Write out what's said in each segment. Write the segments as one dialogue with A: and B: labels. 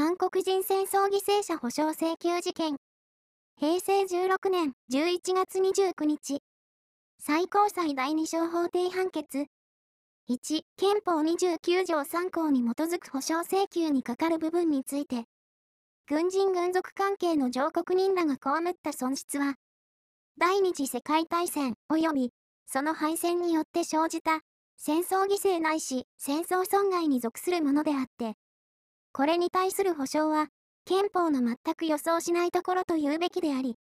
A: 韓国人戦争犠牲者保障請求事件。平成16年11月29日。最高裁第2小法廷判決。1、憲法29条3項に基づく保障請求にかかる部分について、軍人軍属関係の上国人らが被った損失は、第二次世界大戦及びその敗戦によって生じた戦争犠牲ないし戦争損害に属するものであって、これに対する保障は、憲法の全く予想しないところと言うべきであり、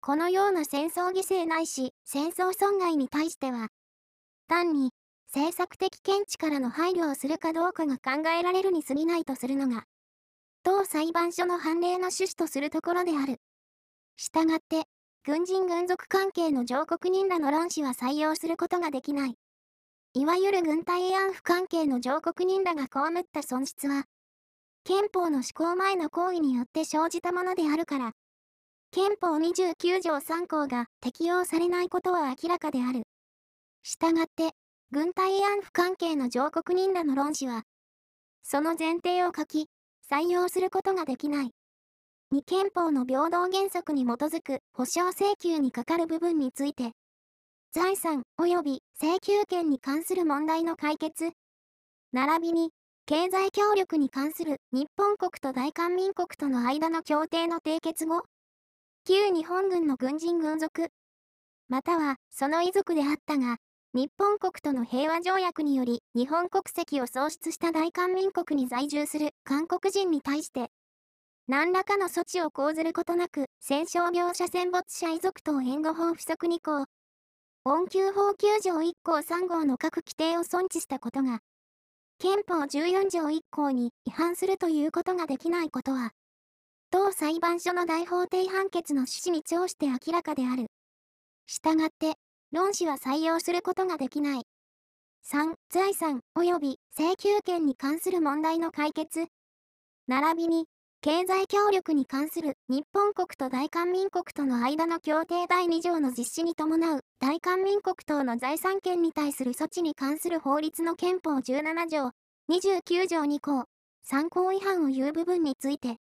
A: このような戦争犠牲ないし戦争損害に対しては、単に政策的見地からの配慮をするかどうかが考えられるに過ぎないとするのが、当裁判所の判例の趣旨とするところである。したがって、軍人軍属関係の上国人らの論旨は採用することができない。いわゆる軍隊慰安婦関係の上国人らが被った損失は、憲法の施行前の行為によって生じたものであるから、憲法29条3項が適用されないことは明らかである。したがって、軍隊慰安婦関係の上国人らの論旨は、その前提を書き、採用することができない。2憲法の平等原則に基づく保障請求にかかる部分について、財産及び請求権に関する問題の解決、並びに経済協力に関する日本国と大韓民国との間の協定の締結後、旧日本軍の軍人軍属、またはその遺族であったが、日本国との平和条約により日本国籍を喪失した大韓民国に在住する韓国人に対して、何らかの措置を講ずることなく、戦傷病者戦没者遺族等援護法不足2項、恩給法9条1項3号の各規定を損致したことが、憲法14条1項に違反するということができないことは、当裁判所の大法廷判決の趣旨に調して明らかである。したがって、論旨は採用することができない。3、財産及び請求権に関する問題の解決。並びに、経済協力に関する日本国と大韓民国との間の協定第2条の実施に伴う大韓民国等の財産権に対する措置に関する法律の憲法17条、29条2項、参考違反を言う部分について、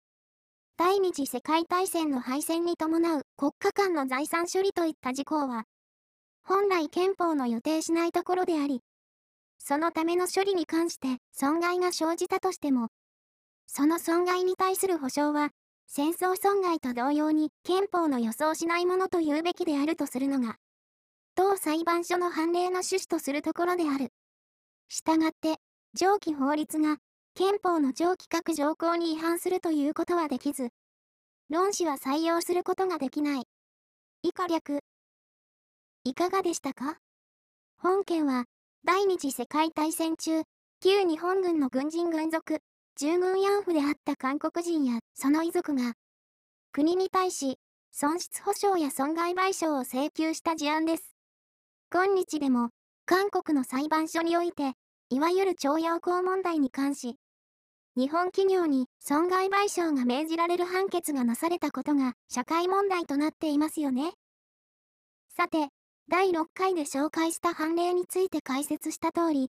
A: 第二次世界大戦の敗戦に伴う国家間の財産処理といった事項は、本来憲法の予定しないところであり、そのための処理に関して損害が生じたとしても、その損害に対する保障は、戦争損害と同様に憲法の予想しないものと言うべきであるとするのが、当裁判所の判例の趣旨とするところである。したがって、上記法律が憲法の上記各条項に違反するということはできず、論旨は採用することができない。以下略。いかがでしたか？本件は、第二次世界大戦中、旧日本軍の軍人軍属、従軍慰安婦であった韓国人やその遺族が、国に対し、損失保障や損害賠償を請求した事案です。今日でも、韓国の裁判所において、いわゆる徴用工問題に関し、日本企業に損害賠償が命じられる判決がなされたことが社会問題となっていますよね。さて、第6回で紹介した判例について解説した通り、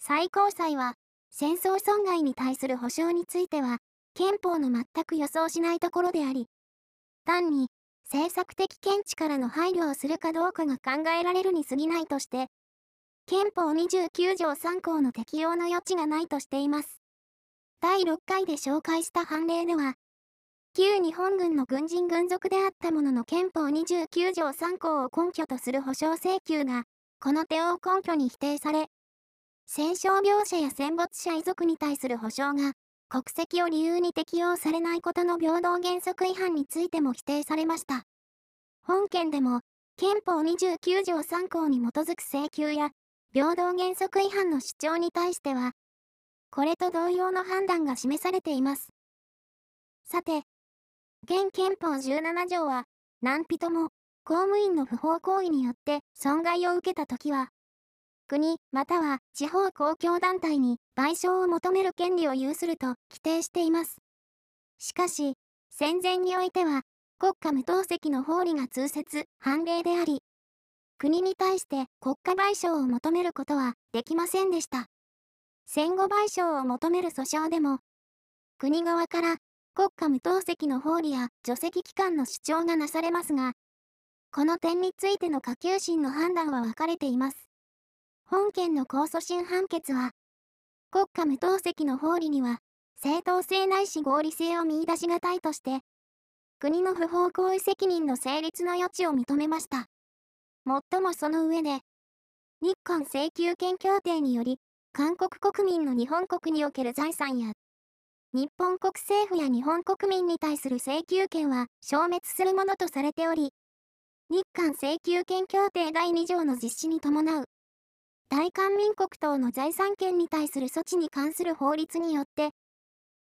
A: 最高裁は戦争損害に対する保障については、憲法の全く予想しないところであり、単に政策的見地からの配慮をするかどうかが考えられるに過ぎないとして、憲法29条3項の適用の余地がないとしています。第6回で紹介した判例では、旧日本軍の軍人軍属であったものの憲法29条3項を根拠とする保障請求が、この手を根拠に否定され、戦傷病者や戦没者遺族に対する保障が、国籍を理由に適用されないことの平等原則違反についても否定されました。本件でも、憲法29条3項に基づく請求や、平等原則違反の主張に対しては、これと同様の判断が示されています。さて、現憲法17条は、何人も、公務員の不法行為によって損害を受けたときは、国または地方公共団体に賠償を求める権利を有すると規定しています。しかし、戦前においては、国家無党籍の法理が通説、判例であり、国に対して国家賠償を求めることはできませんでした。戦後賠償を求める訴訟でも、国側から国家無党籍の法理や除籍機関の主張がなされますが、この点についての下級審の判断は分かれています。本件の控訴審判決は、国家無党籍の法理には、正当性ないし合理性を見出しがたいとして、国の不法行為責任の成立の余地を認めました。もっともその上で、日韓請求権協定により、韓国国民の日本国における財産や、日本国政府や日本国民に対する請求権は消滅するものとされており、日韓請求権協定第2条の実施に伴う、大韓民国等の財産権に対する措置に関する法律によって、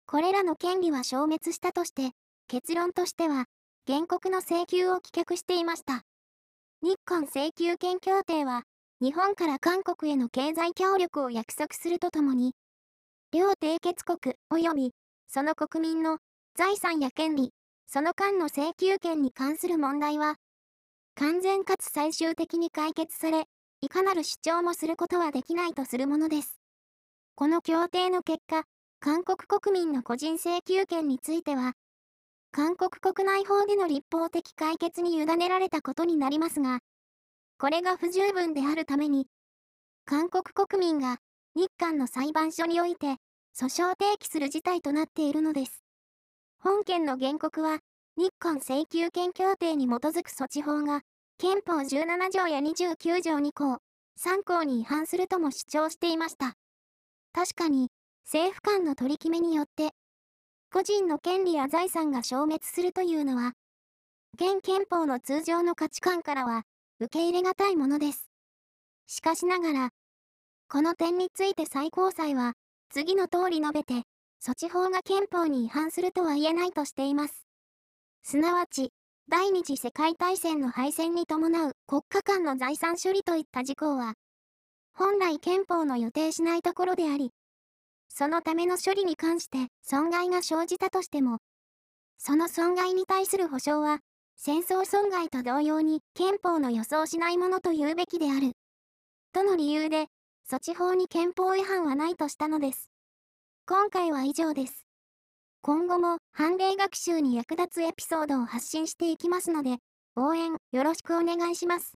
A: これらの権利は消滅したとして、結論としては、原告の請求を棄却していました。日韓請求権協定は、日本から韓国への経済協力を約束するとともに、両締結国及びその国民の財産や権利、その間の請求権に関する問題は、完全かつ最終的に解決され、いかなる主張もすることはできないとするものです。この協定の結果、韓国国民の個人請求権については、韓国国内法での立法的解決に委ねられたことになりますが、これが不十分であるために、韓国国民が日韓の裁判所において訴訟を提起する事態となっているのです。本件の原告は、日韓請求権協定に基づく措置法が、憲法17条や29条2項、3項に違反するとも主張していました。確かに、政府間の取り決めによって個人の権利や財産が消滅するというのは、現憲法の通常の価値観からは受け入れがたいものです。しかしながら、この点について最高裁は、次の通り述べて、措置法が憲法に違反するとは言えないとしています。すなわち、第二次世界大戦の敗戦に伴う国家間の財産処理といった事項は、本来憲法の予定しないところであり、そのための処理に関して損害が生じたとしても、その損害に対する保障は、戦争損害と同様に憲法の予想しないものと言うべきである。との理由で、措置法に憲法違反はないとしたのです。今回は以上です。今後も判例学習に役立つエピソードを発信していきますので、応援よろしくお願いします。